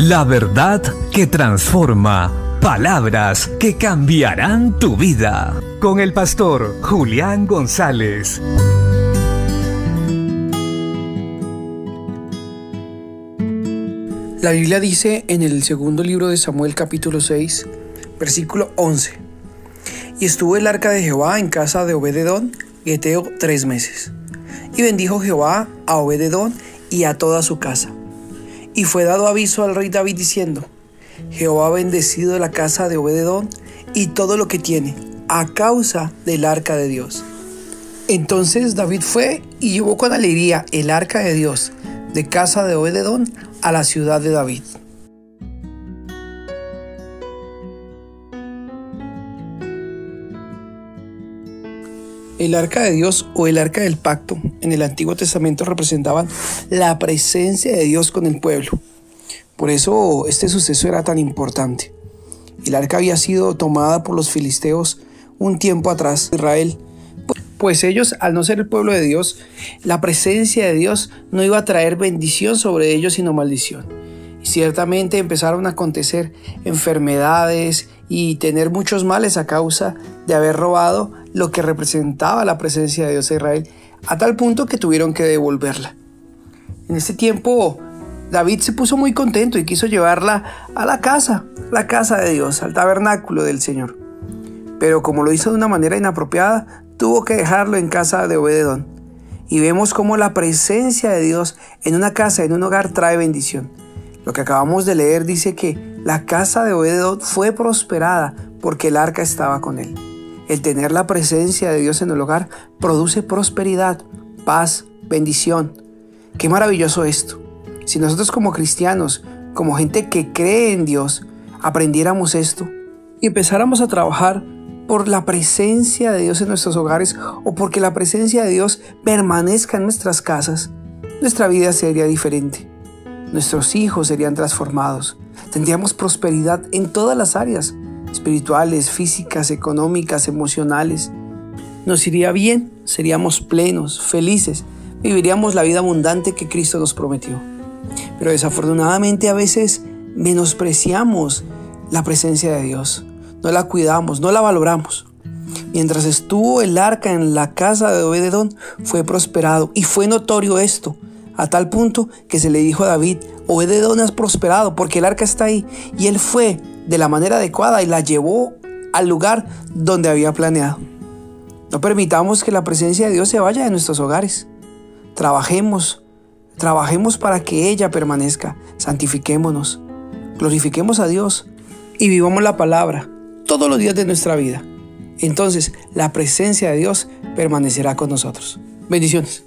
La verdad que transforma. Palabras que cambiarán tu vida. Con el pastor Julián González. La Biblia dice en el segundo libro de Samuel capítulo 6, versículo 11. Y estuvo el arca de Jehová en casa de Obededón, Geteo, tres meses. Y bendijo Jehová a Obededón y a toda su casa. Y fue dado aviso al rey David diciendo, Jehová ha bendecido la casa de Obededón y todo lo que tiene, a causa del arca de Dios. Entonces David fue y llevó con alegría el arca de Dios de casa de Obededón a la ciudad de David. El arca de Dios o el arca del pacto en el Antiguo Testamento representaban la presencia de Dios con el pueblo. Por eso este suceso era tan importante. El arca había sido tomada por los filisteos un tiempo atrás Israel, pues ellos, al no ser el pueblo de Dios, la presencia de Dios no iba a traer bendición sobre ellos, sino maldición. Y ciertamente empezaron a acontecer enfermedades y tener muchos males a causa de haber robado lo que representaba la presencia de Dios a Israel, a tal punto que tuvieron que devolverla. En ese tiempo, David se puso muy contento y quiso llevarla a la casa, la casa de Dios, al tabernáculo del Señor. Pero como lo hizo de una manera inapropiada, tuvo que dejarlo en casa de Obededón. Y vemos cómo la presencia de Dios en una casa, en un hogar, trae bendición. Lo que acabamos de leer dice que la casa de Obededón fue prosperada porque el arca estaba con él. El tener la presencia de Dios en el hogar produce prosperidad, paz, bendición. Qué maravilloso esto. Si nosotros como cristianos, como gente que cree en Dios, aprendiéramos esto y empezáramos a trabajar por la presencia de Dios en nuestros hogares o porque la presencia de Dios permanezca en nuestras casas, nuestra vida sería diferente. Nuestros hijos serían transformados. Tendríamos prosperidad en todas las áreas, espirituales, físicas, económicas, emocionales. Nos iría bien, seríamos plenos, felices, viviríamos la vida abundante que Cristo nos prometió. Pero desafortunadamente a veces menospreciamos la presencia de Dios, no la cuidamos, no la valoramos. Mientras estuvo el arca en la casa de Obededón, fue prosperado y fue notorio esto a tal punto que se le dijo a David, Obededón has prosperado porque el arca está ahí. Y él fue de la manera adecuada y la llevó al lugar donde había planeado. No permitamos que la presencia de Dios se vaya de nuestros hogares. Trabajemos, trabajemos para que ella permanezca. Santifiquémonos, glorifiquemos a Dios y vivamos la palabra todos los días de nuestra vida. Entonces la presencia de Dios permanecerá con nosotros. Bendiciones.